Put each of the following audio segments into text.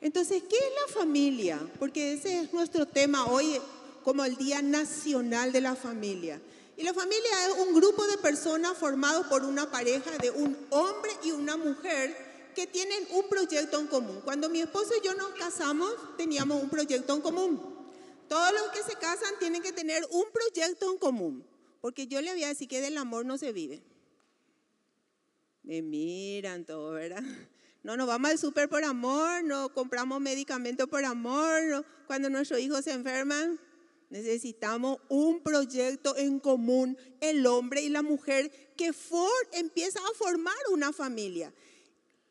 Entonces, ¿qué es la familia? Porque ese es nuestro tema hoy como el Día Nacional de la Familia. Y la familia es un grupo de personas formados por una pareja de un hombre y una mujer que tienen un proyecto en común. Cuando mi esposo y yo nos casamos, teníamos un proyecto en común. Todos los que se casan tienen que tener un proyecto en común, porque yo le voy a decir que del amor no se vive. Me miran todo, ¿verdad? No nos vamos al súper por amor, no compramos medicamentos por amor, cuando nuestros hijos se enferman, necesitamos un proyecto en común, el hombre y la mujer, que for, empieza a formar una familia.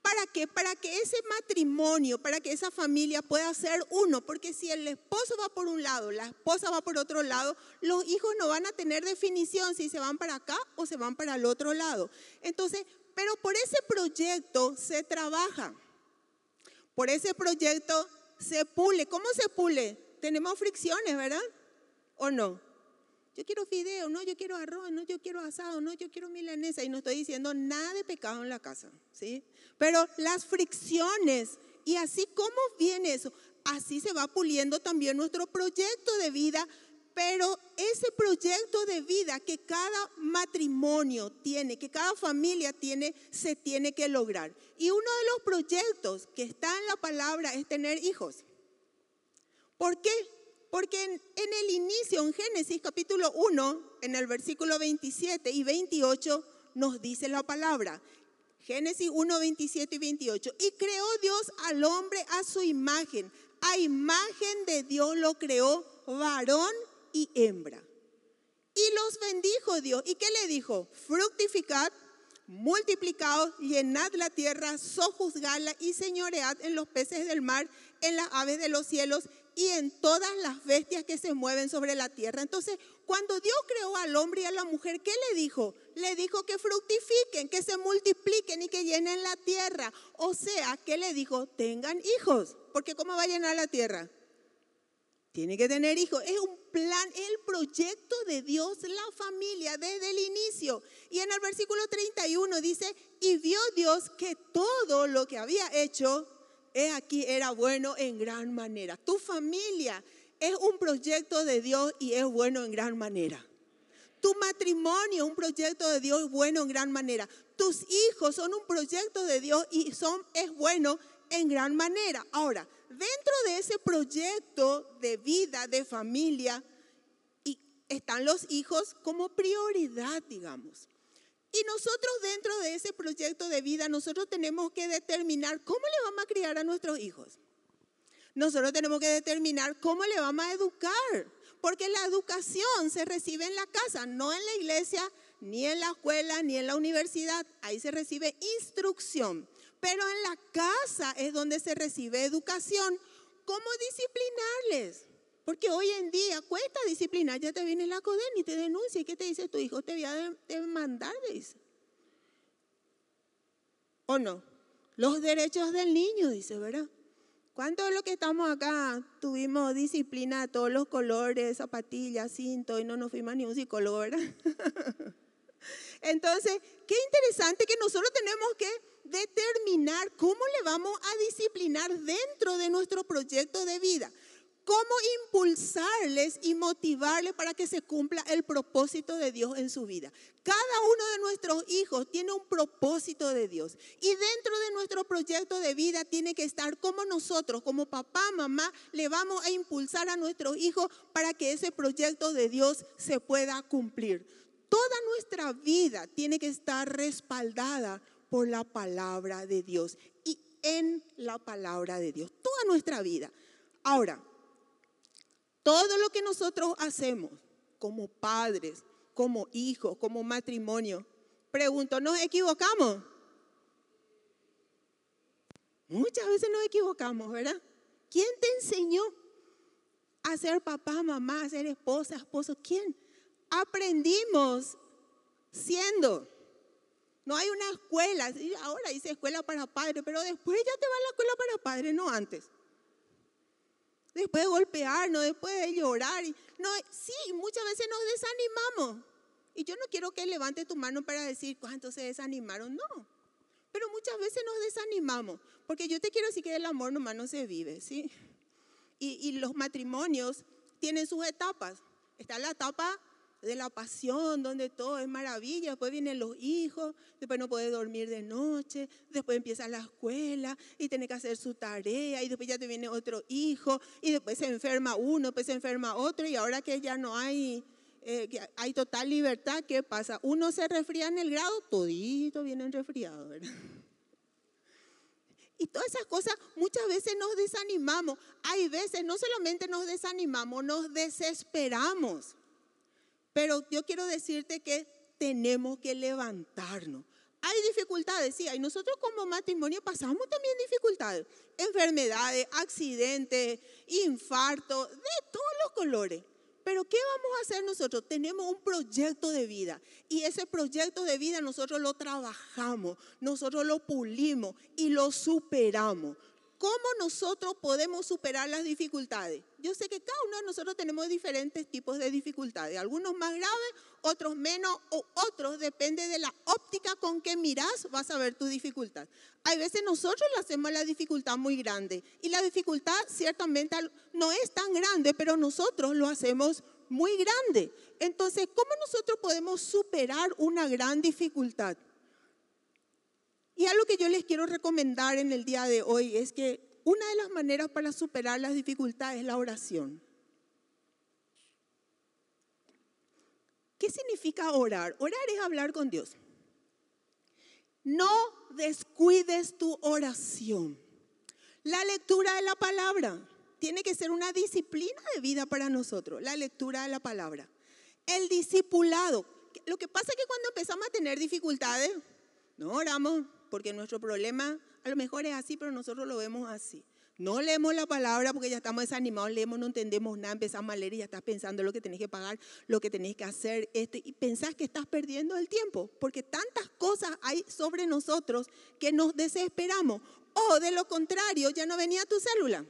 ¿Para qué? Para que ese matrimonio, para que esa familia pueda ser uno, porque si el esposo va por un lado, la esposa va por otro lado, los hijos no van a tener definición si se van para acá o se van para el otro lado. Entonces, pero por ese proyecto se trabaja. Por ese proyecto se pule. ¿Cómo se pule? Tenemos fricciones, ¿verdad? ¿O no? Yo quiero fideo, no, yo quiero arroz, no, yo quiero asado, no, yo quiero milanesa. Y no estoy diciendo nada de pecado en la casa, ¿sí? Pero las fricciones, y así como viene eso, así se va puliendo también nuestro proyecto de vida pero ese proyecto de vida que cada matrimonio tiene, que cada familia tiene, se tiene que lograr. Y uno de los proyectos que está en la palabra es tener hijos. ¿Por qué? Porque en, el inicio, en Génesis capítulo 1, en el versículo 27 y 28, nos dice la palabra. Génesis 1, 27 y 28. Y creó Dios al hombre a su imagen. A imagen de Dios lo creó, varón y hembra. Y los bendijo Dios. ¿Y qué le dijo? Fructificad, multiplicaos, llenad la tierra, sojuzgadla y señoread en los peces del mar, en las aves de los cielos y en todas las bestias que se mueven sobre la tierra. Entonces, cuando Dios creó al hombre y a la mujer, ¿qué le dijo? Le dijo que fructifiquen, que se multipliquen y que llenen la tierra. O sea, ¿qué le dijo? Tengan hijos. Porque ¿cómo va a llenar la tierra? Tiene que tener hijos. Es un plan, el proyecto de Dios, la familia desde el inicio. Y en el versículo 31 dice, y vio Dios que todo lo que había hecho, he aquí, era bueno en gran manera. Tu familia es un proyecto de Dios y es bueno en gran manera. Tu matrimonio es un proyecto de Dios bueno en gran manera. Tus hijos son un proyecto de Dios y son, es bueno en gran manera. Ahora, dentro de ese proyecto de vida, de familia, están los hijos como prioridad, digamos. Y nosotros dentro de ese proyecto de vida, nosotros tenemos que determinar cómo le vamos a criar a nuestros hijos. Nosotros tenemos que determinar cómo le vamos a educar, porque la educación se recibe en la casa, no en la iglesia, ni en la escuela, ni en la universidad. Ahí se recibe instrucción. Pero en la casa es donde se recibe educación. ¿Cómo disciplinarles? Porque hoy en día cuesta disciplinar. Ya te viene la CODEN y te denuncia. ¿Y qué te dice tu hijo? Te voy a demandar, dice. ¿O no? Los derechos del niño, dice, ¿verdad? ¿Cuántos de los que estamos acá tuvimos disciplina de todos los colores, zapatillas, cinto y no nos fuimos ni un psicólogo, ¿verdad? Entonces, qué interesante que nosotros tenemos que determinar cómo le vamos a disciplinar dentro de nuestro proyecto de vida. Cómo impulsarles y motivarles para que se cumpla el propósito de Dios en su vida. Cada uno de nuestros hijos tiene un propósito de Dios. Y dentro de nuestro proyecto de vida tiene que estar como nosotros, como papá, mamá, le vamos a impulsar a nuestros hijos para que ese proyecto de Dios se pueda cumplir. Toda nuestra vida tiene que estar respaldada por la palabra de Dios y en la palabra de Dios, toda nuestra vida. Ahora, todo lo que nosotros hacemos como padres, como hijos, como matrimonio, pregunto, ¿nos equivocamos? Muchas veces nos equivocamos, ¿verdad? ¿Quién te enseñó a ser papá, mamá, a ser esposa, esposo? ¿Quién? Aprendimos siendo. No hay una escuela, ahora dice escuela para padres, pero después ya te va a la escuela para padres, no antes. Después de golpearnos, después de llorar. No, sí, muchas veces nos desanimamos. Y yo no quiero que levante tu mano para decir cuántos se desanimaron, no. Pero muchas veces nos desanimamos, porque yo te quiero decir que el amor nomás no se vive, ¿sí? Y, y los matrimonios tienen sus etapas. Está la etapa de la pasión, donde todo es maravilla, después vienen los hijos, después no puede dormir de noche, después empieza la escuela y tiene que hacer su tarea y después ya te viene otro hijo y después se enferma uno, después se enferma otro y ahora que ya no hay, eh, hay total libertad, ¿qué pasa? Uno se resfría en el grado, todito vienen resfriados, ¿verdad? Y todas esas cosas muchas veces nos desanimamos. Hay veces no solamente nos desanimamos, nos desesperamos. Pero yo quiero decirte que tenemos que levantarnos. Hay dificultades, sí, y nosotros como matrimonio pasamos también dificultades, enfermedades, accidentes, infarto, de todos los colores. Pero ¿qué vamos a hacer nosotros? Tenemos un proyecto de vida y ese proyecto de vida nosotros lo trabajamos, nosotros lo pulimos y lo superamos. ¿Cómo nosotros podemos superar las dificultades? Yo sé que cada uno de nosotros tenemos diferentes tipos de dificultades, algunos más graves, otros menos, o otros, depende de la óptica con que miras, vas a ver tu dificultad. Hay veces nosotros hacemos la dificultad muy grande y la dificultad ciertamente no es tan grande, pero nosotros lo hacemos muy grande. Entonces, ¿cómo nosotros podemos superar una gran dificultad? Y algo que yo les quiero recomendar en el día de hoy es que una de las maneras para superar las dificultades es la oración. ¿Qué significa orar? Orar es hablar con Dios. No descuides tu oración. La lectura de la palabra tiene que ser una disciplina de vida para nosotros, la lectura de la palabra. El discipulado. Lo que pasa es que cuando empezamos a tener dificultades, no oramos, porque nuestro problema a lo mejor es así, pero nosotros lo vemos así. No leemos la palabra porque ya estamos desanimados, leemos, no entendemos nada, empezamos a leer y ya estás pensando lo que tenés que pagar, lo que tenés que hacer, este, y pensás que estás perdiendo el tiempo, porque tantas cosas hay sobre nosotros que nos desesperamos. O de lo contrario, ya no venía tu célula.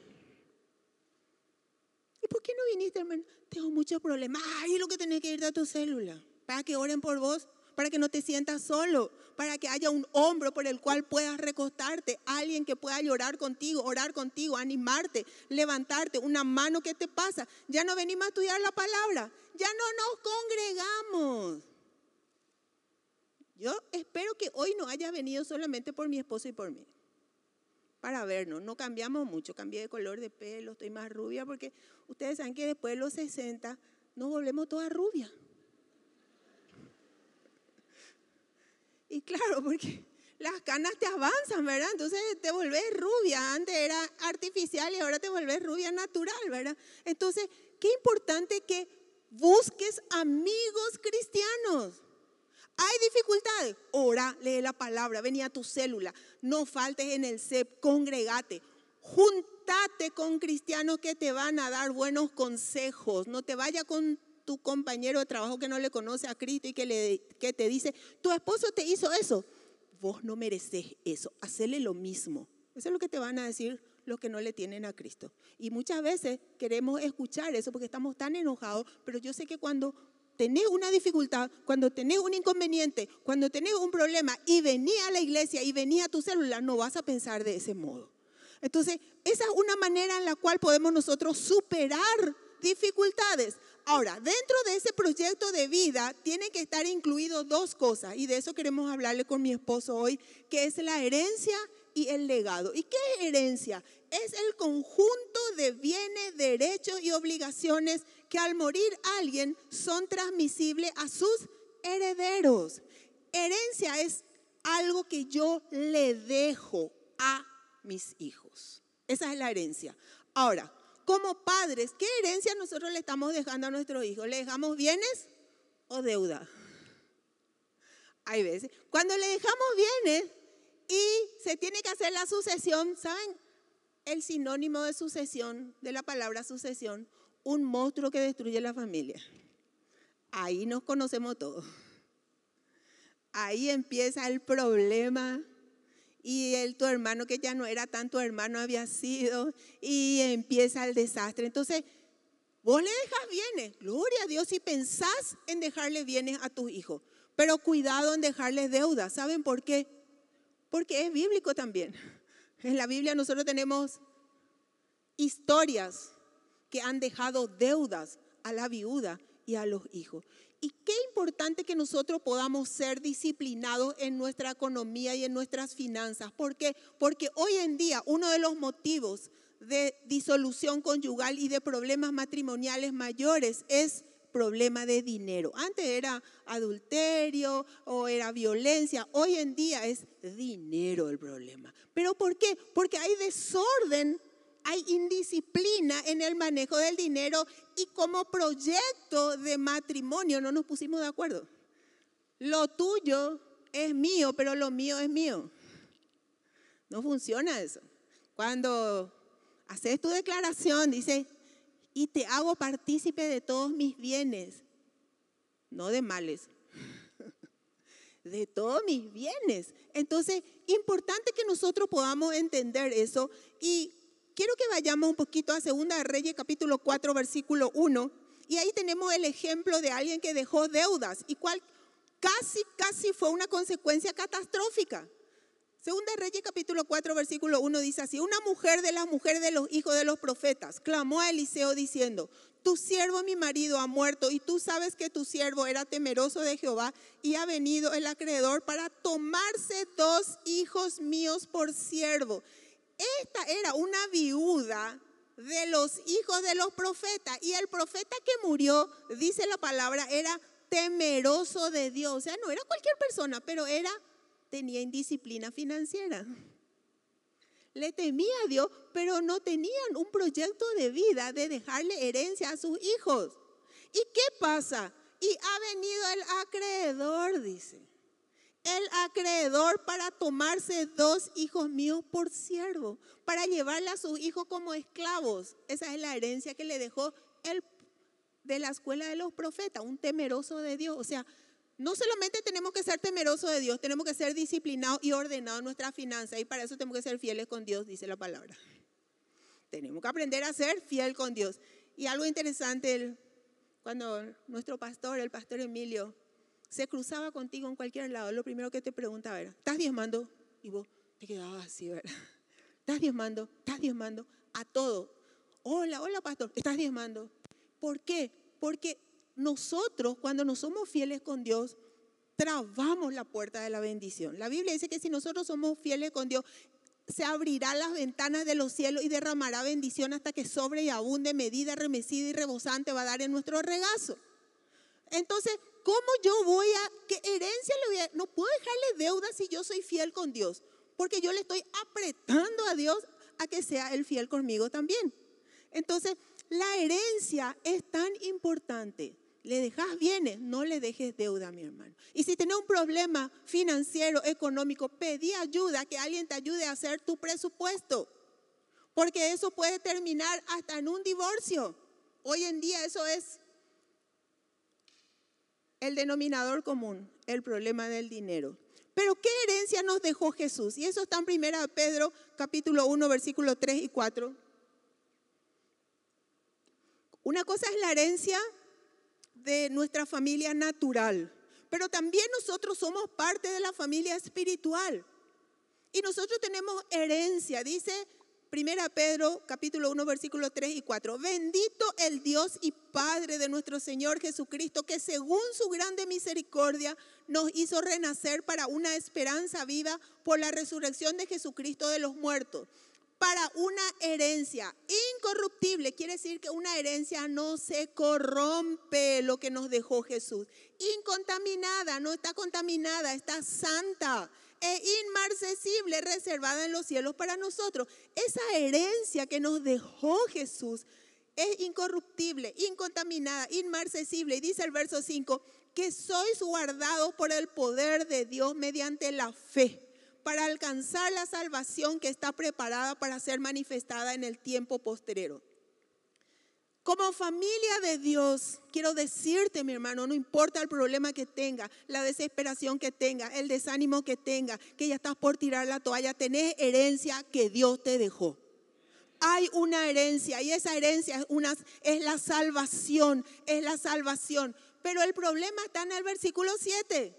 ¿Y por qué no viniste, hermano? Tengo muchos problemas. Ay, lo que tenés que ir a tu célula, para que oren por vos para que no te sientas solo, para que haya un hombro por el cual puedas recostarte, alguien que pueda llorar contigo, orar contigo, animarte, levantarte, una mano que te pasa. Ya no venimos a estudiar la palabra, ya no nos congregamos. Yo espero que hoy no haya venido solamente por mi esposo y por mí. Para vernos, no cambiamos mucho, cambié de color de pelo, estoy más rubia porque ustedes saben que después de los 60 nos volvemos todas rubias. Y claro, porque las canas te avanzan, ¿verdad? Entonces te volvés rubia. Antes era artificial y ahora te volvés rubia natural, ¿verdad? Entonces, qué importante que busques amigos cristianos. Hay dificultades. Ora, lee la palabra, venía a tu célula. No faltes en el CEP, congregate. Juntate con cristianos que te van a dar buenos consejos. No te vaya con tu compañero de trabajo que no le conoce a Cristo y que, le, que te dice, tu esposo te hizo eso, vos no mereces eso, hacele lo mismo. Eso es lo que te van a decir los que no le tienen a Cristo. Y muchas veces queremos escuchar eso porque estamos tan enojados, pero yo sé que cuando tenés una dificultad, cuando tenés un inconveniente, cuando tenés un problema y venía a la iglesia y venía a tu celular, no vas a pensar de ese modo. Entonces, esa es una manera en la cual podemos nosotros superar dificultades. Ahora, dentro de ese proyecto de vida tienen que estar incluidos dos cosas y de eso queremos hablarle con mi esposo hoy, que es la herencia y el legado. ¿Y qué es herencia? Es el conjunto de bienes, derechos y obligaciones que al morir alguien son transmisibles a sus herederos. Herencia es algo que yo le dejo a mis hijos. Esa es la herencia. Ahora, como padres, ¿qué herencia nosotros le estamos dejando a nuestros hijos? ¿Le dejamos bienes o deuda? Hay veces. Cuando le dejamos bienes y se tiene que hacer la sucesión, ¿saben? El sinónimo de sucesión, de la palabra sucesión, un monstruo que destruye la familia. Ahí nos conocemos todos. Ahí empieza el problema y el, tu hermano que ya no era tanto hermano había sido y empieza el desastre. Entonces, vos le dejas bienes, gloria a Dios si pensás en dejarle bienes a tus hijos, pero cuidado en dejarles deuda. ¿Saben por qué? porque es bíblico también. En la Biblia nosotros tenemos historias que han dejado deudas a la viuda y a los hijos. Y qué importante que nosotros podamos ser disciplinados en nuestra economía y en nuestras finanzas. ¿Por qué? Porque hoy en día uno de los motivos de disolución conyugal y de problemas matrimoniales mayores es problema de dinero. Antes era adulterio o era violencia, hoy en día es dinero el problema. ¿Pero por qué? Porque hay desorden, hay indisciplina en el manejo del dinero y como proyecto de matrimonio no nos pusimos de acuerdo. Lo tuyo es mío, pero lo mío es mío. No funciona eso. Cuando haces tu declaración, dice, y te hago partícipe de todos mis bienes, no de males, de todos mis bienes. Entonces, importante que nosotros podamos entender eso y quiero que vayamos un poquito a Segunda de Reyes capítulo 4 versículo 1 y ahí tenemos el ejemplo de alguien que dejó deudas y cual casi casi fue una consecuencia catastrófica. Segunda Reyes capítulo 4 versículo 1 dice así, una mujer de las mujeres de los hijos de los profetas clamó a Eliseo diciendo, tu siervo mi marido ha muerto y tú sabes que tu siervo era temeroso de Jehová y ha venido el acreedor para tomarse dos hijos míos por siervo. Esta era una viuda de los hijos de los profetas y el profeta que murió, dice la palabra, era temeroso de Dios. O sea, no era cualquier persona, pero era tenía indisciplina financiera. Le temía a Dios, pero no tenían un proyecto de vida de dejarle herencia a sus hijos. ¿Y qué pasa? Y ha venido el acreedor, dice. El acreedor para tomarse dos hijos míos por siervo, para llevarle a sus hijos como esclavos. Esa es la herencia que le dejó el de la escuela de los profetas, un temeroso de Dios. O sea, no solamente tenemos que ser temerosos de Dios, tenemos que ser disciplinados y ordenados en nuestra finanza y para eso tenemos que ser fieles con Dios, dice la palabra. Tenemos que aprender a ser fiel con Dios. Y algo interesante, cuando nuestro pastor, el pastor Emilio, se cruzaba contigo en cualquier lado, lo primero que te preguntaba era, ¿estás diezmando? Y vos te quedabas así, ¿verdad? ¿Estás diezmando? ¿Estás diezmando? A todo. Hola, hola pastor, ¿estás diezmando? ¿Por qué? Porque nosotros cuando no somos fieles con Dios, trabamos la puerta de la bendición. La Biblia dice que si nosotros somos fieles con Dios, se abrirán las ventanas de los cielos y derramará bendición hasta que sobre y abunde, medida, remecida y rebosante va a dar en nuestro regazo. Entonces, ¿cómo yo voy a, qué herencia le voy a, no puedo dejarle deuda si yo soy fiel con Dios? Porque yo le estoy apretando a Dios a que sea el fiel conmigo también. Entonces, la herencia es tan importante le dejas bienes, no le dejes deuda, mi hermano. Y si tienes un problema financiero, económico, pedí ayuda, que alguien te ayude a hacer tu presupuesto. Porque eso puede terminar hasta en un divorcio. Hoy en día eso es el denominador común, el problema del dinero. Pero ¿qué herencia nos dejó Jesús? Y eso está en 1 Pedro capítulo 1, versículo 3 y 4. Una cosa es la herencia de nuestra familia natural, pero también nosotros somos parte de la familia espiritual. Y nosotros tenemos herencia, dice Primera Pedro capítulo 1 versículo 3 y 4. Bendito el Dios y Padre de nuestro Señor Jesucristo, que según su grande misericordia nos hizo renacer para una esperanza viva por la resurrección de Jesucristo de los muertos para una herencia incorruptible. Quiere decir que una herencia no se corrompe lo que nos dejó Jesús. Incontaminada, no está contaminada, está santa e inmarcesible, reservada en los cielos para nosotros. Esa herencia que nos dejó Jesús es incorruptible, incontaminada, inmarcesible. Y dice el verso 5, que sois guardados por el poder de Dios mediante la fe para alcanzar la salvación que está preparada para ser manifestada en el tiempo posterior. Como familia de Dios, quiero decirte, mi hermano, no importa el problema que tenga, la desesperación que tenga, el desánimo que tenga, que ya estás por tirar la toalla, tenés herencia que Dios te dejó. Hay una herencia y esa herencia es, una, es la salvación, es la salvación. Pero el problema está en el versículo 7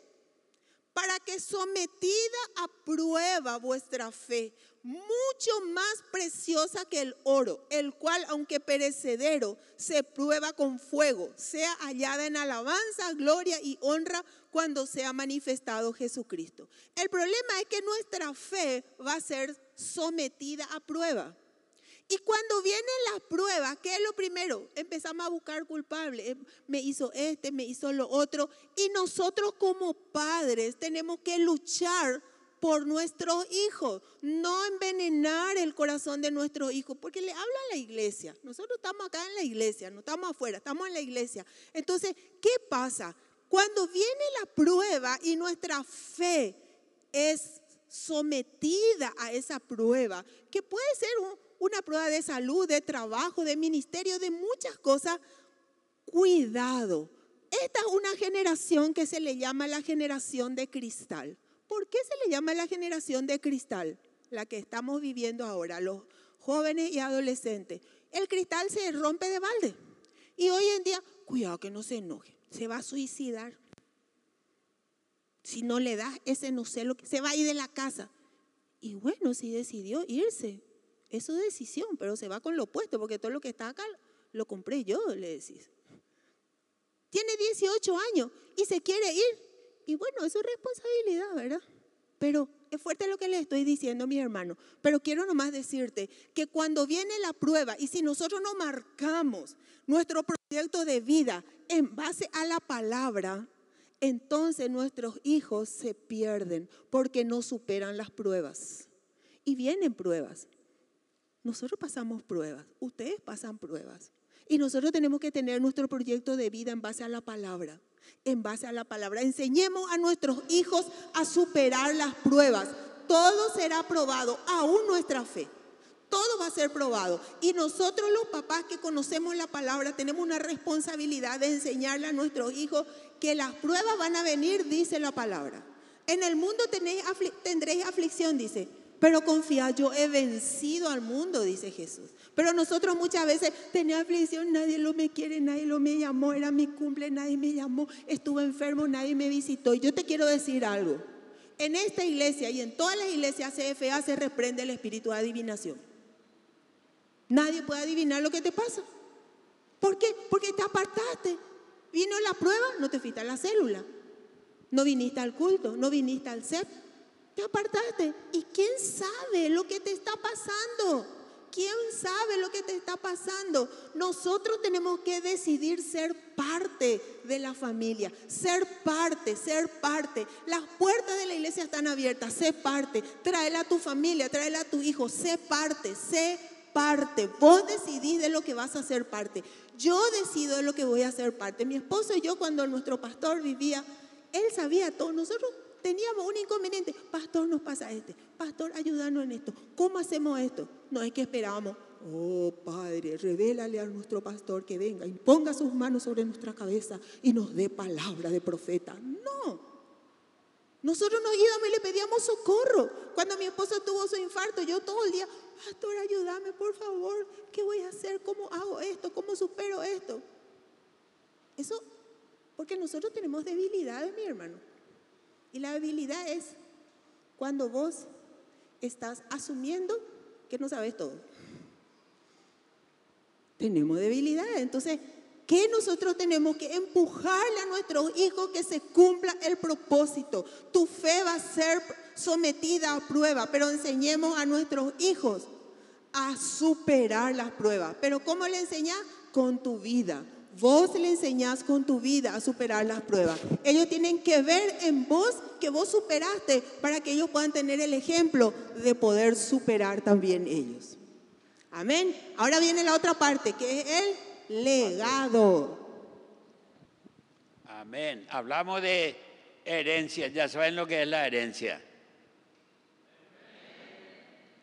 para que sometida a prueba vuestra fe, mucho más preciosa que el oro, el cual, aunque perecedero, se prueba con fuego, sea hallada en alabanza, gloria y honra cuando sea manifestado Jesucristo. El problema es que nuestra fe va a ser sometida a prueba. Y cuando vienen las pruebas, ¿qué es lo primero? Empezamos a buscar culpables. Eh, me hizo este, me hizo lo otro. Y nosotros como padres tenemos que luchar por nuestros hijos, no envenenar el corazón de nuestros hijos, porque le habla a la iglesia. Nosotros estamos acá en la iglesia, no estamos afuera, estamos en la iglesia. Entonces, ¿qué pasa? Cuando viene la prueba y nuestra fe es sometida a esa prueba, que puede ser una prueba de salud, de trabajo, de ministerio, de muchas cosas, cuidado. Esta es una generación que se le llama la generación de cristal. ¿Por qué se le llama la generación de cristal? La que estamos viviendo ahora, los jóvenes y adolescentes. El cristal se rompe de balde. Y hoy en día, cuidado que no se enoje, se va a suicidar. Si no le das ese no sé lo que se va a ir de la casa. Y bueno, si decidió irse, es su decisión, pero se va con lo opuesto, porque todo lo que está acá lo compré yo, le decís. Tiene 18 años y se quiere ir. Y bueno, es su responsabilidad, ¿verdad? Pero es fuerte lo que le estoy diciendo, mi hermano. Pero quiero nomás decirte que cuando viene la prueba y si nosotros no marcamos nuestro proyecto de vida en base a la palabra, entonces nuestros hijos se pierden porque no superan las pruebas. Y vienen pruebas. Nosotros pasamos pruebas, ustedes pasan pruebas. Y nosotros tenemos que tener nuestro proyecto de vida en base a la palabra en base a la palabra. Enseñemos a nuestros hijos a superar las pruebas. Todo será probado, aún nuestra fe. Todo va a ser probado. Y nosotros los papás que conocemos la palabra tenemos una responsabilidad de enseñarle a nuestros hijos que las pruebas van a venir, dice la palabra. En el mundo tendréis aflicción, dice. Pero confía, yo he vencido al mundo, dice Jesús. Pero nosotros muchas veces tenía aflicción, nadie lo me quiere, nadie lo me llamó, era mi cumple, nadie me llamó, estuve enfermo, nadie me visitó. Y yo te quiero decir algo. En esta iglesia y en todas las iglesias CFA se reprende el espíritu de adivinación. Nadie puede adivinar lo que te pasa. ¿Por qué? Porque te apartaste. Vino la prueba, no te fuiste a la célula. No viniste al culto, no viniste al CEP te apartaste. ¿Y quién sabe lo que te está pasando? ¿Quién sabe lo que te está pasando? Nosotros tenemos que decidir ser parte de la familia, ser parte, ser parte. Las puertas de la iglesia están abiertas, sé parte. Tráela a tu familia, tráela a tu hijo, sé parte, sé parte. Vos decidís de lo que vas a ser parte. Yo decido de lo que voy a ser parte. Mi esposo y yo cuando nuestro pastor vivía, él sabía todo. Nosotros teníamos un inconveniente. Pastor, nos pasa este. Pastor, ayúdanos en esto. ¿Cómo hacemos esto? No es que esperábamos. Oh Padre, revélale a nuestro pastor que venga y ponga sus manos sobre nuestra cabeza y nos dé palabra de profeta. No. Nosotros nos íbamos y le pedíamos socorro. Cuando mi esposo tuvo su infarto, yo todo el día, Pastor, ayúdame, por favor. ¿Qué voy a hacer? ¿Cómo hago esto? ¿Cómo supero esto? Eso, porque nosotros tenemos debilidades, mi hermano. Y la habilidad es cuando vos estás asumiendo que no sabes todo. Tenemos debilidad. Entonces, ¿qué nosotros tenemos que empujarle a nuestros hijos que se cumpla el propósito? Tu fe va a ser sometida a prueba, pero enseñemos a nuestros hijos a superar las pruebas. Pero ¿cómo le enseñas? Con tu vida Vos le enseñás con tu vida a superar las pruebas. Ellos tienen que ver en vos que vos superaste para que ellos puedan tener el ejemplo de poder superar también ellos. Amén. Ahora viene la otra parte, que es el legado. Amén. Hablamos de herencia. Ya saben lo que es la herencia.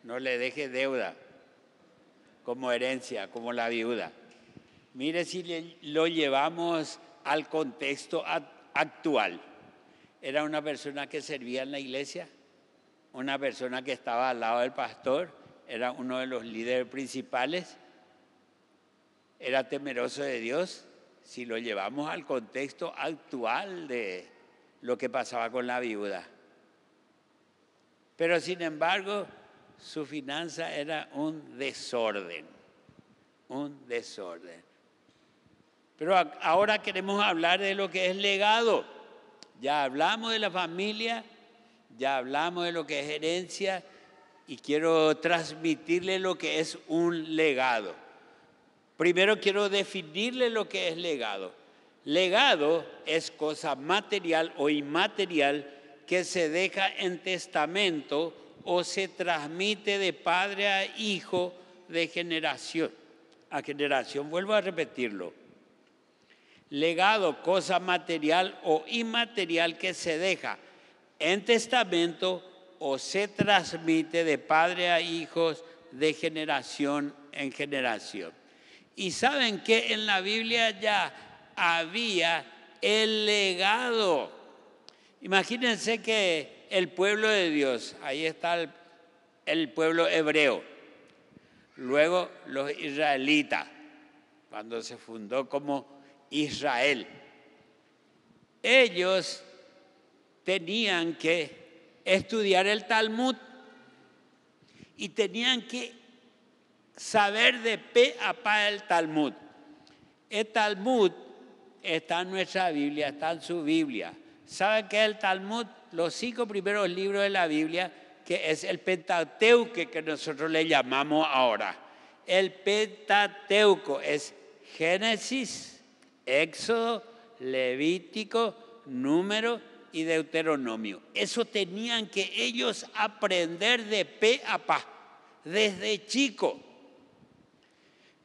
No le deje deuda como herencia, como la viuda. Mire si lo llevamos al contexto actual. Era una persona que servía en la iglesia, una persona que estaba al lado del pastor, era uno de los líderes principales, era temeroso de Dios. Si lo llevamos al contexto actual de, lo que pasaba con la viuda. Pero sin embargo, su finanza era un desorden, un desorden. Pero ahora queremos hablar de lo que es legado. Ya hablamos de la familia, ya hablamos de lo que es herencia y quiero transmitirle lo que es un legado. Primero quiero definirle lo que es legado. Legado es cosa material o inmaterial que se deja en testamento o se transmite de padre a hijo de generación a generación. Vuelvo a repetirlo. Legado, cosa material o inmaterial que se deja en testamento o se transmite de padre a hijos de generación en generación. Y saben que en la Biblia ya había el legado. Imagínense que el pueblo de Dios, ahí está el, pueblo hebreo, luego los israelitas, cuando se fundó como Israel. Ellos tenían que estudiar el Talmud y tenían que saber de pe a pa el Talmud. El Talmud está en nuestra Biblia, está en su Biblia. ¿Saben qué es el Talmud? Los cinco primeros libros de la Biblia, que es el Pentateuco que nosotros le llamamos ahora. El Pentateuco es Génesis, Éxodo, Levítico, Número y Deuteronomio. Eso tenían que ellos aprender de pe a pa, desde chico.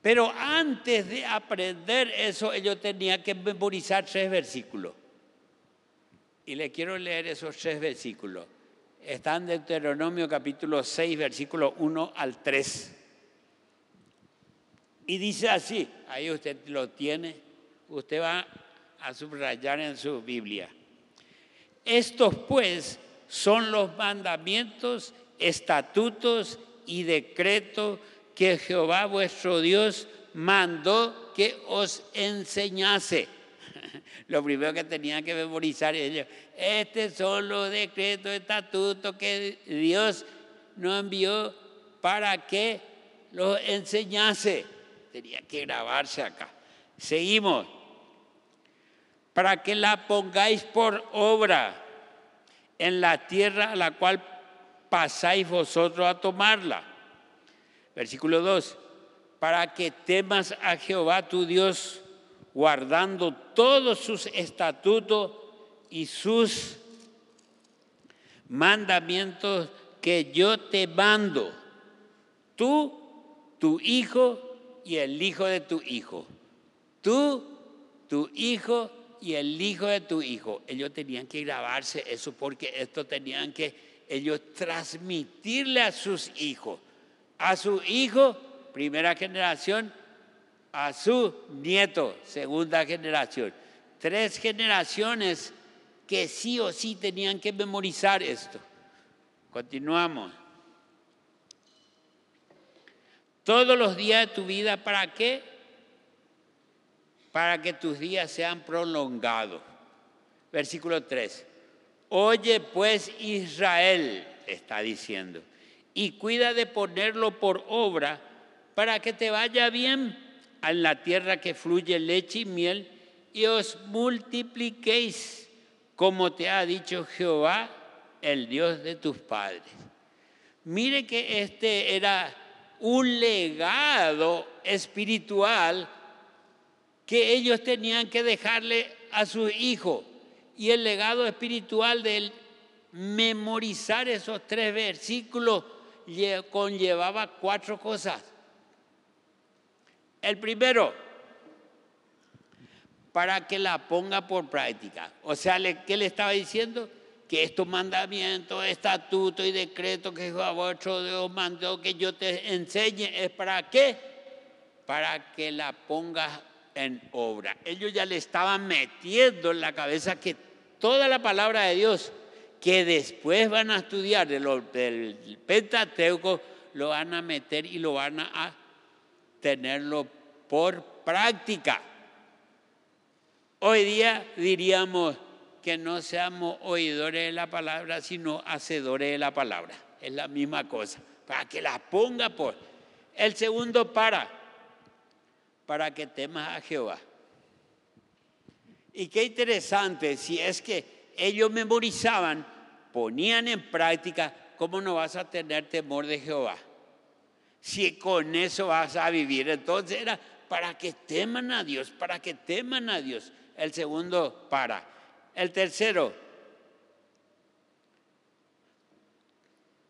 Pero antes de aprender eso, ellos tenían que memorizar tres versículos. Y le quiero leer esos tres versículos. Están en Deuteronomio capítulo 6, versículo 1 al 3. Y dice así, ahí usted lo tiene, usted va a subrayar en su Biblia. Estos pues son los mandamientos, estatutos y decretos que Jehová vuestro Dios mandó que os enseñase. Lo primero que tenían que memorizar ellos, estos son los decretos, estatutos que Dios nos envió para que los enseñase. Tenía que grabarse acá. Seguimos. Para que la pongáis por obra en la tierra a la cual pasáis vosotros a tomarla Versículo 2, para que temas a Jehová tu Dios, guardando todos sus estatutos y sus mandamientos que yo te mando, tú, tu hijo y el hijo de tu hijo. Tú, tu hijo y el hijo de tu hijo. Ellos tenían que grabarse eso porque esto tenían que ellos transmitirle a sus hijos a su hijo, primera generación, a su nieto, segunda generación. Tres generaciones que sí o sí tenían que memorizar esto. Continuamos. Todos los días de tu vida, ¿para qué? Para que tus días sean prolongados. Versículo 3. Oye pues Israel, está diciendo y cuida de ponerlo por obra para que te vaya bien en la tierra que fluye leche y miel y os multipliquéis como te ha dicho Jehová, el Dios de tus padres. Mire que este era un legado espiritual que ellos tenían que dejarle a sus hijos. Y el legado espiritual de memorizar esos tres versículos conllevaba cuatro cosas. El primero, para que la ponga por práctica. O sea, ¿qué le estaba diciendo? Que estos mandamientos, estatutos y decretos que Jehová vuestro Dios mandó que yo te enseñe, ¿es para qué? Para que la pongas en obra. Ellos ya le estaban metiendo en la cabeza que toda la palabra de Dios que después van a estudiar del Pentateuco, lo van a meter y lo van a tenerlo por práctica. Hoy día diríamos, que no seamos oidores de la palabra, sino hacedores de la palabra. Es la misma cosa. Para que la ponga por. El segundo para. Para que temas a Jehová. Y qué interesante, si es que ellos memorizaban, ponían en práctica, ¿cómo no vas a tener temor de Jehová? Si con eso vas a vivir, entonces era para que teman a Dios, para que teman a Dios. El segundo, para. El tercero,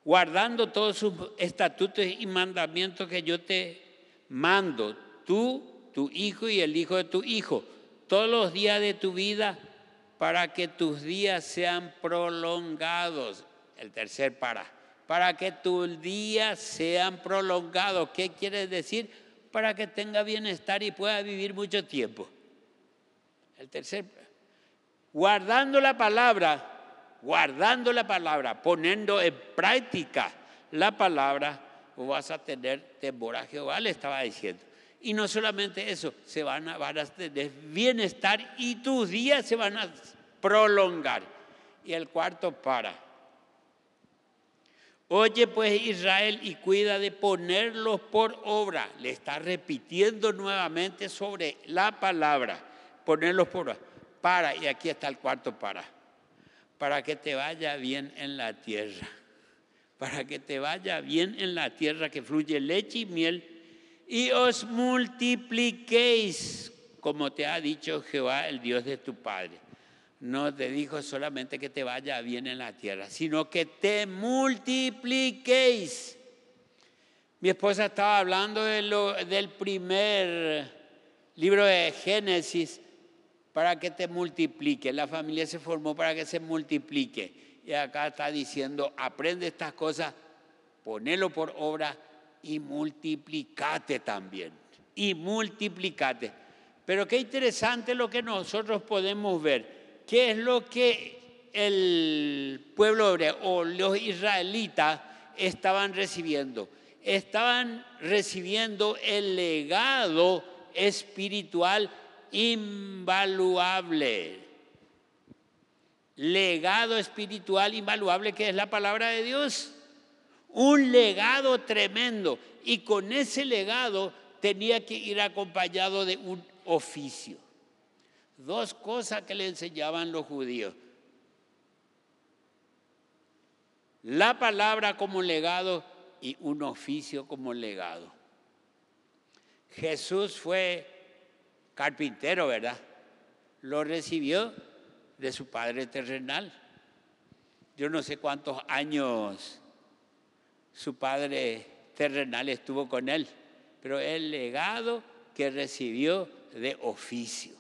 guardando todos sus estatutos y mandamientos que yo te mando, tú, tu hijo y el hijo de tu hijo, todos los días de tu vida, para que tus días sean prolongados. El tercer para, para que tus días sean prolongados. ¿Qué quiere decir? Para que tenga bienestar y pueda vivir mucho tiempo. El tercer, guardando la palabra, guardando la palabra, poniendo en práctica la palabra, vas a tener temor a Jehová, le estaba diciendo. Y no solamente eso, se van a, van a tener bienestar y tus días se van a prolongar. Y el cuarto para. Oye pues Israel y cuida de ponerlos por obra. Le está repitiendo nuevamente sobre la palabra ponerlos por para, y aquí está el cuarto para, para que te vaya bien en la tierra, para que te vaya bien en la tierra que fluye leche y miel, y os multipliquéis, como te ha dicho Jehová, el Dios de tu Padre. No te dijo solamente que te vaya bien en la tierra, sino que te multipliquéis. Mi esposa estaba hablando del primer libro de Génesis, para que te multiplique. La familia se formó para que se multiplique. Y acá está diciendo, aprende estas cosas, ponelo por obra y multiplicate también. Y multiplicate. Pero qué interesante lo que nosotros podemos ver. ¿Qué es lo que el pueblo hebreo o los israelitas estaban recibiendo? Estaban recibiendo el legado espiritual invaluable. Legado espiritual invaluable que es la palabra de Dios. Un legado tremendo. Y con ese legado tenía que ir acompañado de un oficio. Dos cosas que le enseñaban los judíos. La palabra como legado y un oficio como legado. Jesús fue carpintero, ¿verdad? Lo recibió de su padre terrenal. Yo no sé cuántos años su padre terrenal estuvo con él, pero el legado que recibió de oficio.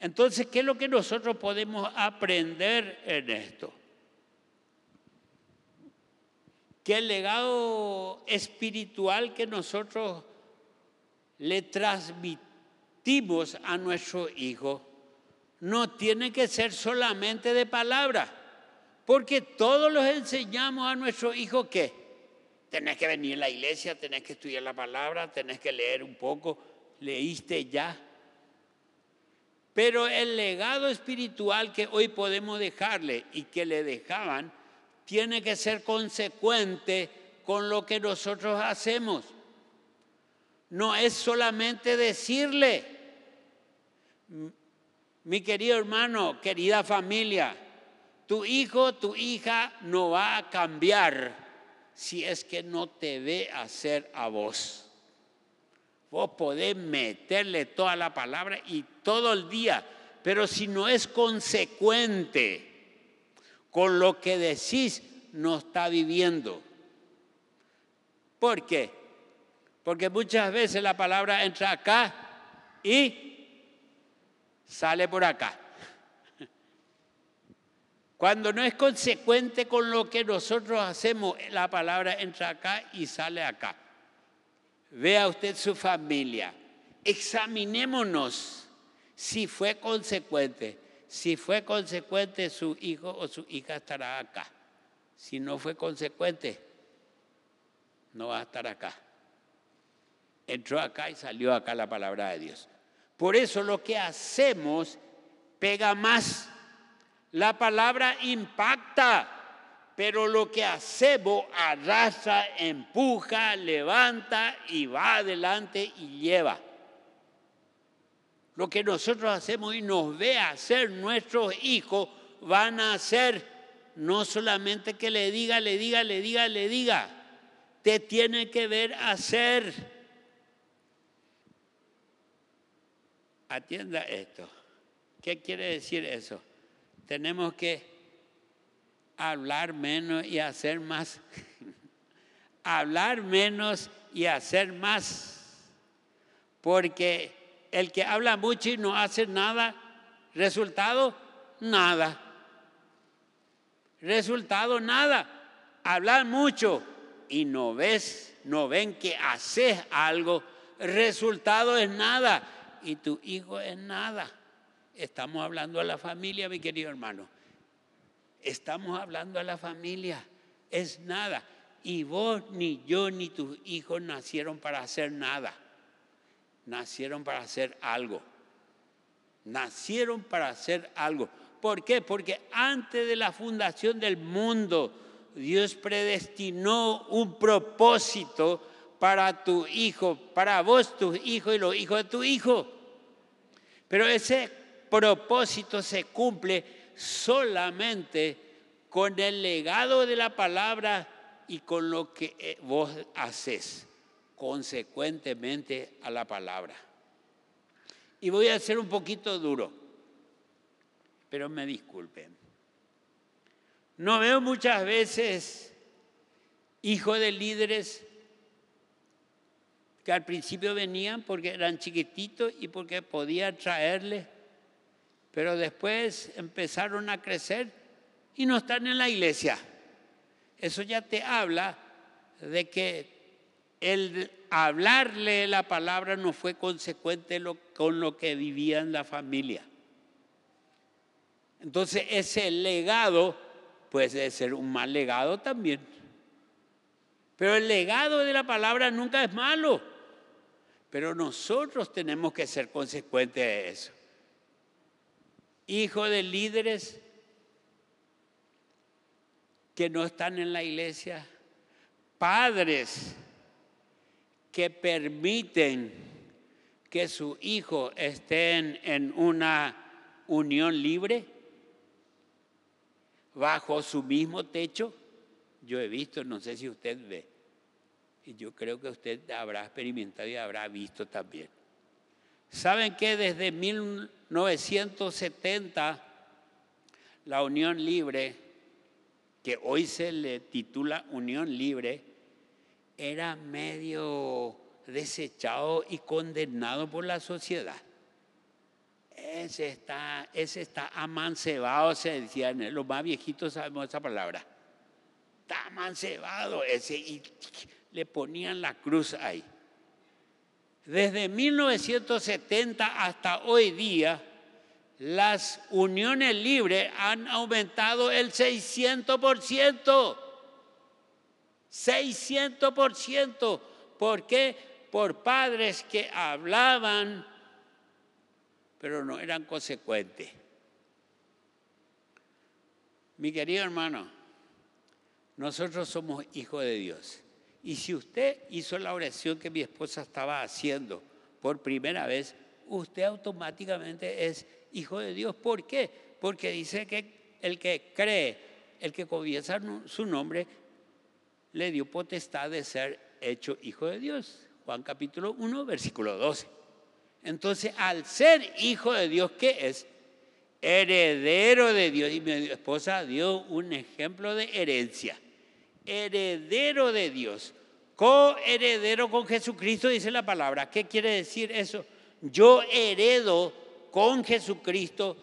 Entonces, ¿qué es lo que nosotros podemos aprender en esto? Que el legado espiritual que nosotros le transmitimos a nuestro hijo no tiene que ser solamente de palabra, porque todos los enseñamos a nuestro hijo que tenés que venir a la iglesia, tenés que estudiar la palabra, tenés que leer un poco, leíste ya. Pero el legado espiritual que hoy podemos dejarle y que le dejaban, tiene que ser consecuente con lo que nosotros hacemos. No es solamente decirle, mi querido hermano, querida familia, tu hijo, tu hija no va a cambiar si es que no te ve hacer a vos. Vos podés meterle toda la palabra y todo el día, pero si no es consecuente con lo que decís, no está viviendo. ¿Por qué? Porque muchas veces la palabra entra acá y sale por acá. Cuando no es consecuente con lo que nosotros hacemos, la palabra entra acá y sale acá. Vea usted su familia. Examinémonos si fue consecuente. Si fue consecuente, su hijo o su hija estará acá. Si no fue consecuente, no va a estar acá. Entró acá y salió acá la palabra de Dios. Por eso lo que hacemos pega más, La palabra impacta, pero lo que hacemos arrastra, empuja, levanta y va adelante y lleva. Lo que nosotros hacemos y nos ve hacer nuestros hijos van a hacer no solamente que le diga, le diga, le diga, le diga, te tiene que ver hacer. Atienda esto. ¿Qué quiere decir eso? Tenemos que hablar menos y hacer más. hablar menos y hacer más. Porque el que habla mucho y no hace nada, resultado, nada. Resultado, nada. Hablar mucho y no ves, no ven que haces algo, resultado es nada. Y tu hijo es nada. Estamos hablando a la familia, mi querido hermano. Estamos hablando a la familia. Es nada. Y vos, ni yo, ni tus hijos nacieron para hacer nada. Nacieron para hacer algo. Nacieron para hacer algo. ¿Por qué? Porque antes de la fundación del mundo, Dios predestinó un propósito para tu hijo, para vos, tus hijos y los hijos de tu hijo. Pero ese propósito se cumple solamente con el legado de la palabra y con lo que eh, vos haces consecuentemente a la palabra. Y voy a ser un poquito duro, pero me disculpen. No veo muchas veces hijos de líderes que al principio venían porque eran chiquititos y porque podía traerles pero después empezaron a crecer y no están en la iglesia. Eso ya te habla de que el hablarle la palabra no fue consecuente con lo que vivía en la familia. Entonces ese legado puede ser un mal legado también. Pero el legado de la palabra nunca es malo. Pero nosotros tenemos que ser consecuentes de eso hijos de líderes que no están en la iglesia, padres que permiten que su hijo esté en una unión libre bajo su mismo techo. Yo he visto, no sé si usted ve, y yo creo que usted habrá experimentado y habrá visto también. ¿Saben que desde 1970 la Unión Libre, que hoy se le titula Unión Libre, era medio desechado y condenado por la sociedad. Ese está, ese está amancebado, se decía, los más viejitos sabemos esa palabra. Está amancebado ese y le ponían la cruz ahí. Desde 1970 hasta hoy día, las uniones libres han aumentado el 600%. 600%. ¿Por qué? Por padres que hablaban, pero no eran consecuentes. Mi querido hermano, nosotros somos hijos de Dios. Y si usted hizo la oración que mi esposa estaba haciendo por primera vez, usted automáticamente es hijo de Dios. ¿Por qué? Porque dice que el que cree, el que confiesa su nombre, le dio potestad de ser hecho hijo de Dios. Juan capítulo 1, versículo 12. Entonces, al ser hijo de Dios, ¿qué es? Heredero de Dios. Y mi esposa dio un ejemplo de herencia heredero de Dios, coheredero con Jesucristo, dice la palabra. ¿Qué quiere decir eso? Yo heredo con Jesucristo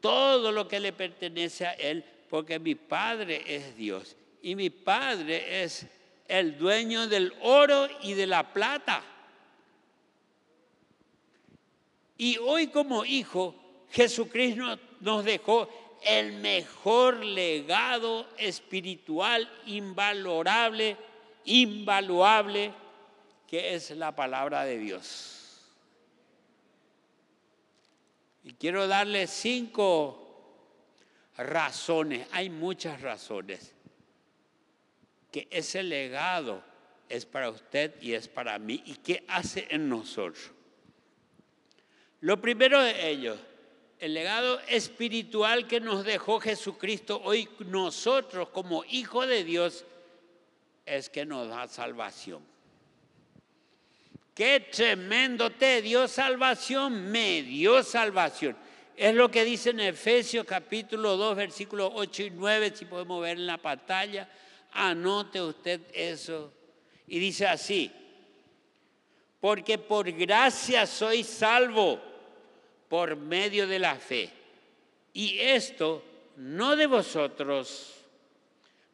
todo lo que le pertenece a Él, porque mi Padre es Dios y mi Padre es el dueño del oro y de la plata. Y hoy como hijo, Jesucristo nos dejó el mejor legado espiritual invalorable, invaluable, que es la palabra de Dios. Y quiero darle cinco razones, hay muchas razones, que ese legado es para usted y es para mí y qué hace en nosotros. Lo primero de ellos, el legado espiritual que nos dejó Jesucristo hoy nosotros como hijos de Dios es que nos da salvación. Qué tremendo, te dio salvación, me dio salvación. Es lo que dice en Efesios capítulo 2, versículos 8 y 9, si podemos ver en la pantalla. Anote usted eso. Y dice así, porque por gracia soy salvo por medio de la fe. Y esto no de vosotros,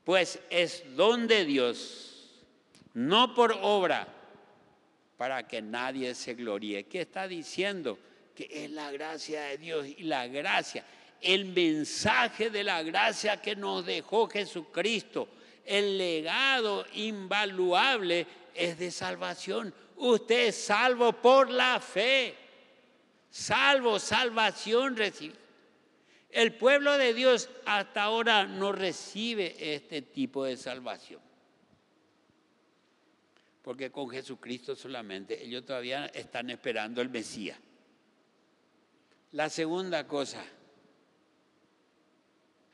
pues es don de Dios, no por obra, para que nadie se gloríe. ¿Qué está diciendo? Que es la gracia de Dios y la gracia, el mensaje de la gracia que nos dejó Jesucristo, el legado invaluable es de salvación. Usted es salvo por la fe salvo, salvación recibe. El pueblo de Dios hasta ahora no recibe este tipo de salvación. Porque con Jesucristo solamente ellos todavía están esperando el Mesías. La segunda cosa,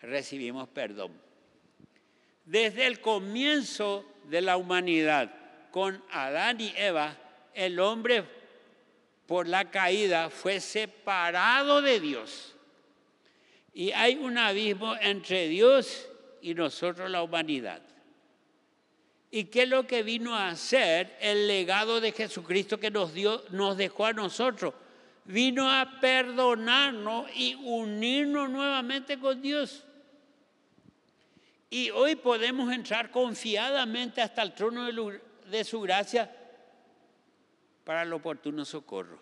recibimos perdón. Desde el comienzo de la humanidad, con Adán y Eva, el hombre por la caída fue separado de Dios. Y hay un abismo entre Dios y nosotros, la humanidad. ¿Y qué es lo que vino a hacer el legado de Jesucristo que nos, dio, nos dejó a nosotros? Vino a perdonarnos y unirnos nuevamente con Dios. Y hoy podemos entrar confiadamente hasta el trono de, de su gracia para el oportuno socorro.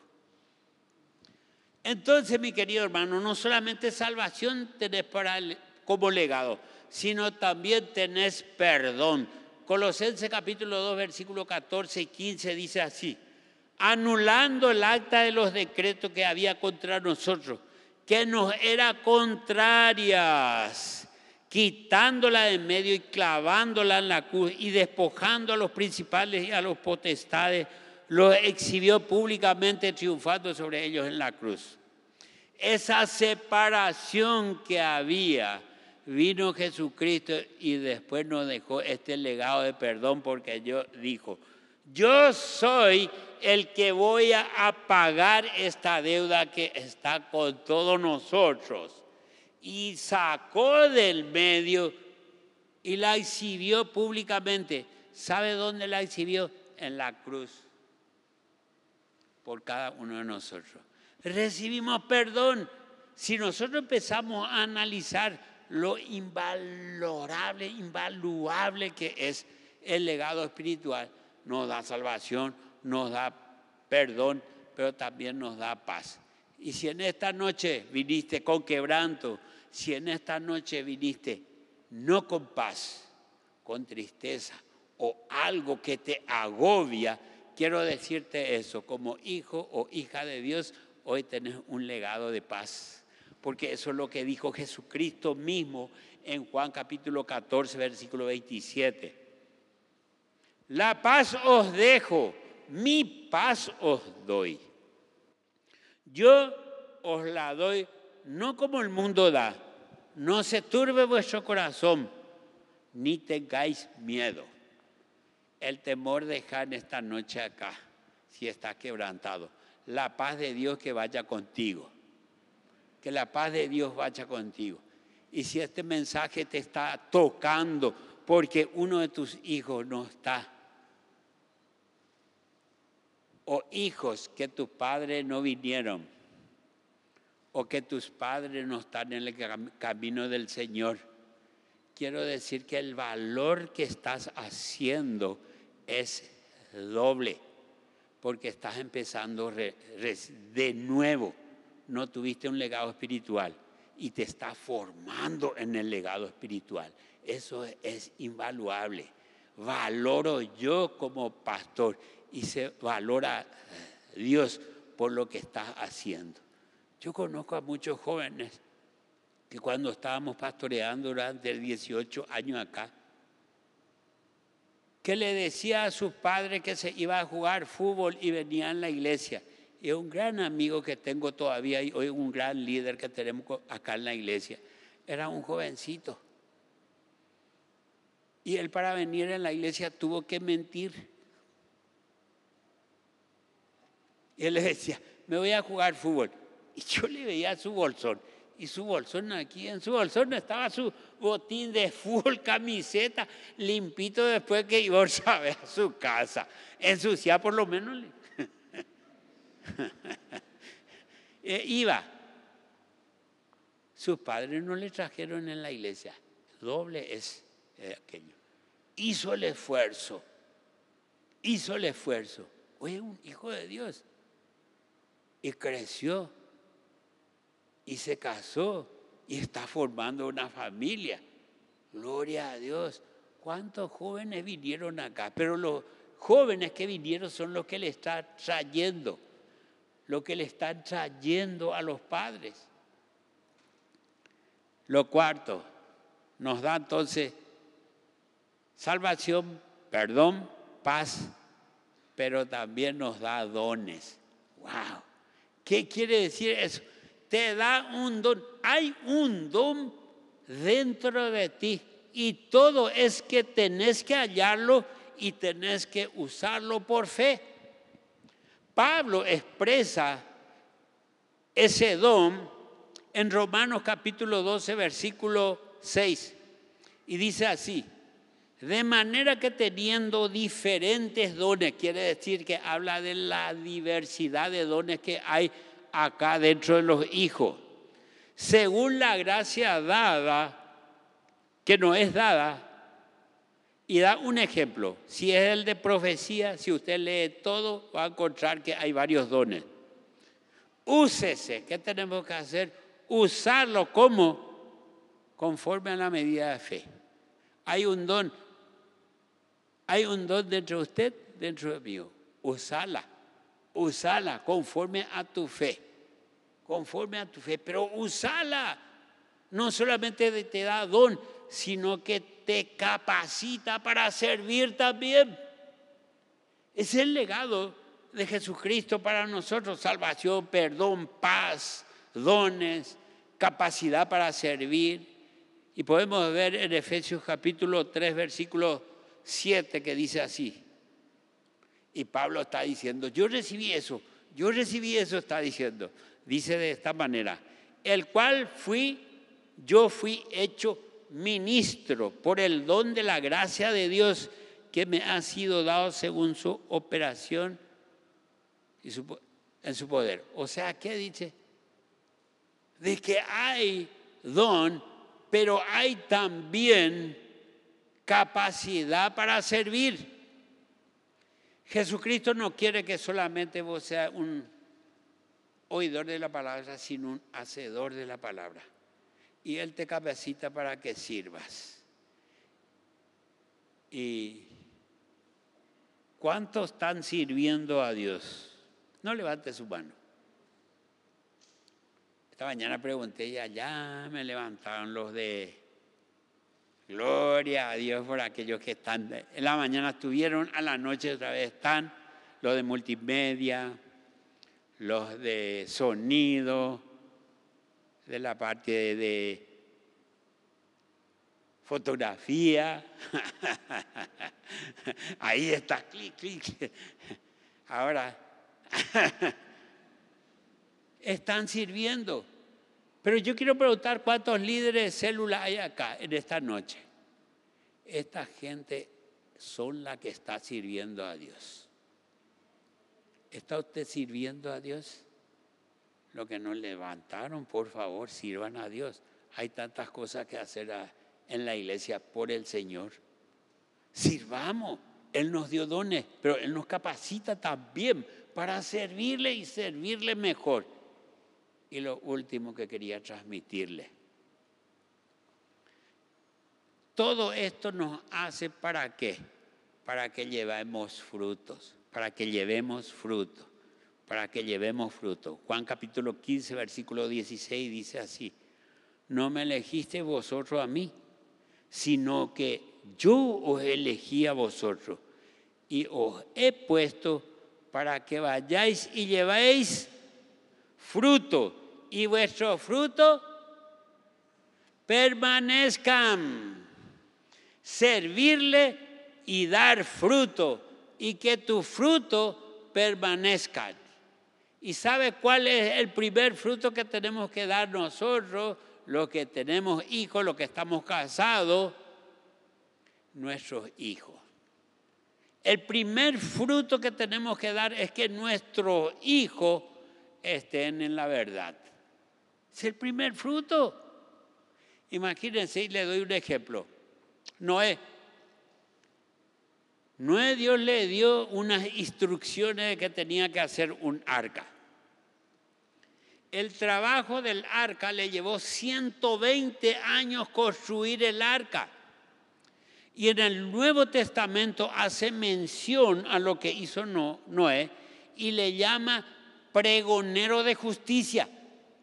Entonces, mi querido hermano, no solamente salvación tenés para como legado, sino también tenés perdón. Colosenses capítulo 2, versículo 14 y 15 dice así, anulando el acta de los decretos que había contra nosotros, que nos era contrarias, quitándola de medio y clavándola en la cruz y despojando a los principales y a los potestades lo exhibió públicamente triunfando sobre ellos en la cruz. Esa separación que había, vino Jesucristo y después nos dejó este legado de perdón porque yo dijo, yo soy el que voy a pagar esta deuda que está con todos nosotros. Y sacó del medio y la exhibió públicamente. ¿Sabe dónde la exhibió? En la cruz por cada uno de nosotros. Recibimos perdón. Si nosotros empezamos a analizar lo invalorable, invaluable que es el legado espiritual, nos da salvación, nos da perdón, pero también nos da paz. Y si en esta noche viniste con quebranto, si en esta noche viniste no con paz, con tristeza o algo que te agobia, quiero decirte eso, como hijo o hija de Dios, hoy tenés un legado de paz, porque eso es lo que dijo Jesucristo mismo en Juan capítulo 14, versículo 27. La paz os dejo, mi paz os doy. Yo os la doy no como el mundo da, no se turbe vuestro corazón, ni tengáis miedo el temor deja en esta noche acá, si estás quebrantado. La paz de Dios que vaya contigo. Que la paz de Dios vaya contigo. Y si este mensaje te está tocando porque uno de tus hijos no está, o hijos que tus padres no vinieron, o que tus padres no están en el camino del Señor, quiero decir que el valor que estás haciendo es doble, porque estás empezando de nuevo. No tuviste un legado espiritual y te estás formando en el legado espiritual. Eso es invaluable. Valoro yo como pastor y se valora Dios por lo que estás haciendo. Yo conozco a muchos jóvenes que cuando estábamos pastoreando durante 18 años acá, que le decía a sus padres que se iba a jugar fútbol y venía en la iglesia. Y un gran amigo que tengo todavía y hoy un gran líder que tenemos acá en la iglesia. Era un jovencito. Y él para venir en la iglesia tuvo que mentir. Y él le decía, me voy a jugar fútbol. Y yo le veía su bolsón. Y su bolsón aquí, en su bolsón estaba su botín de fútbol, camiseta, limpito después que iba a su casa. Ensuciado por lo menos. Eh, iba. Sus padres no le trajeron en la iglesia. Doble es eh, aquello. Hizo el esfuerzo. Hizo el esfuerzo. Fue un hijo de Dios y creció y se casó y está formando una familia. Gloria a Dios. ¿Cuántos jóvenes vinieron acá? Pero los jóvenes que vinieron son los que le están trayendo, lo que le están trayendo a los padres. Lo cuarto, nos da entonces salvación, perdón, paz, pero también nos da dones. ¡Wow! ¿Qué quiere decir eso? Te da un don. Hay un don dentro de ti y todo es que tenés que hallarlo y tenés que usarlo por fe. Pablo expresa ese don en Romanos capítulo 12, versículo 6. Y dice así, de manera que teniendo diferentes dones, quiere decir que habla de la diversidad de dones que hay acá dentro de los hijos. Según la gracia dada, que no es dada, y da un ejemplo. Si es el de profecía, si usted lee todo, va a encontrar que hay varios dones. Úsese. ¿Qué tenemos que hacer? Usarlo como conforme a la medida de fe. Hay un don hay un don dentro de usted, dentro de mí. Usala, usala conforme a tu fe, conforme a tu fe, pero usala. No solamente te da don, sino que te capacita para servir también. Es el legado de Jesucristo para nosotros, salvación, perdón, paz, dones, capacidad para servir. Y podemos ver en Efesios capítulo 3, versículo 7 que dice así. Y Pablo está diciendo, yo recibí eso, yo recibí eso, está diciendo. Dice de esta manera, el cual fui, yo fui hecho ministro por el don de la gracia de Dios que me ha sido dado según su operación y en su poder. O sea, ¿qué dice? De que hay don, pero hay también capacidad para servir. Jesucristo no quiere que solamente vos seas un oidor de la palabra, sino un hacedor de la palabra. Y Él te capacita para que sirvas. ¿Y cuántos están sirviendo a Dios? No levante su mano. Esta mañana pregunté ya, ya me levantaron los de Gloria a Dios por aquellos que están. En la mañana estuvieron, a la noche otra vez están los de multimedia, los de sonido, de la parte de, fotografía. Ahí está, clic, clic. Ahora, están sirviendo. Pero yo quiero preguntar cuántos líderes de célula hay acá en esta noche. Esta gente son la que está sirviendo a Dios. ¿Está usted sirviendo a Dios? Lo que nos levantaron, por favor, sirvan a Dios. Hay tantas cosas que hacer en la iglesia por el Señor. Sirvamos. Él nos dio dones, pero Él nos capacita también para servirle y servirle mejor. Y lo último que quería transmitirle. Todo esto nos hace para qué? Para que llevemos frutos, para que llevemos fruto, para que llevemos fruto. Juan capítulo 15, versículo 16 dice así, no me elegiste vosotros a mí, sino que yo os elegí a vosotros y os he puesto para que vayáis y llevéis fruto y vuestro fruto permanezcan. Servirle y dar fruto y que tu fruto permanezca. ¿Y sabe cuál es el primer fruto que tenemos que dar nosotros, los que tenemos hijos, los que estamos casados? Nuestros hijos. El primer fruto que tenemos que dar es que nuestros hijos estén en la verdad. Es el primer fruto. Imagínense, y le doy un ejemplo. Noé. Noé Dios le dio unas instrucciones de que tenía que hacer un arca. El trabajo del arca le llevó 120 años construir el arca. Y en el Nuevo Testamento hace mención a lo que hizo Noé y le llama pregonero de justicia.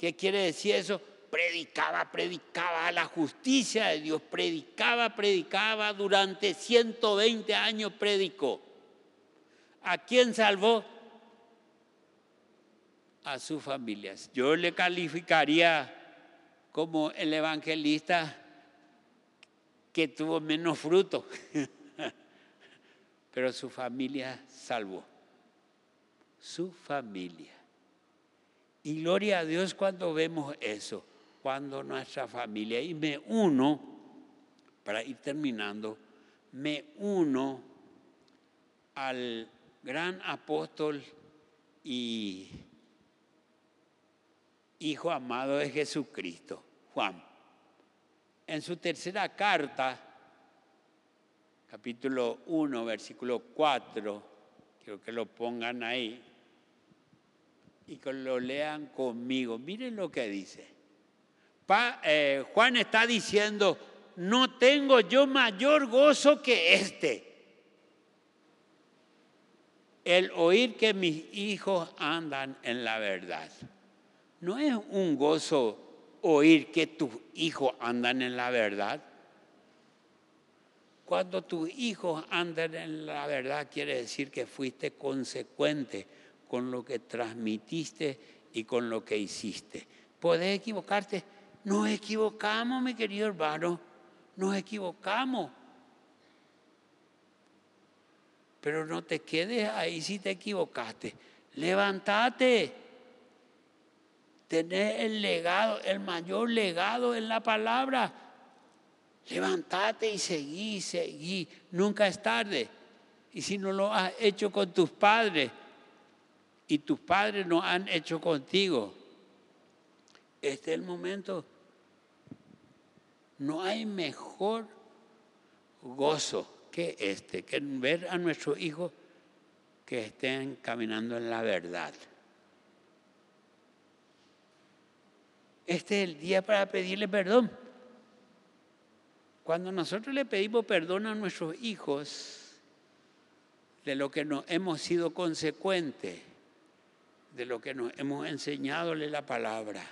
¿Qué quiere decir eso? predicaba, predicaba la justicia de Dios, predicaba, predicaba, durante 120 años predicó. ¿A quién salvó? A sus familias. Yo le calificaría como el evangelista que tuvo menos fruto, pero su familia salvó. Su familia. Y gloria a Dios cuando vemos eso cuando nuestra familia, y me uno, para ir terminando, me uno al gran apóstol y hijo amado de Jesucristo, Juan. En su tercera carta, capítulo 1, versículo 4, quiero que lo pongan ahí y que lo lean conmigo. Miren lo que dice. Eh, Juan está diciendo, no tengo yo mayor gozo que este. El oír que mis hijos andan en la verdad. No es un gozo oír que tus hijos andan en la verdad. Cuando tus hijos andan en la verdad quiere decir que fuiste consecuente con lo que transmitiste y con lo que hiciste. Puedes equivocarte, nos equivocamos, mi querido hermano, nos equivocamos. Pero no te quedes ahí si te equivocaste. Levántate. Tenés el legado, el mayor legado en la palabra. Levántate y seguí, seguí. Nunca es tarde. Y si no lo has hecho con tus padres y tus padres no han hecho contigo, este es el momento. No hay mejor gozo que este, que ver a nuestros hijos que estén caminando en la verdad. Este es el día para pedirle perdón. Cuando nosotros le pedimos perdón a nuestros hijos de lo que nos hemos sido consecuentes, de lo que nos hemos enseñadole la palabra,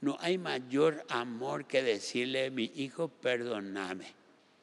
no hay mayor amor que decirle mi hijo, perdóname.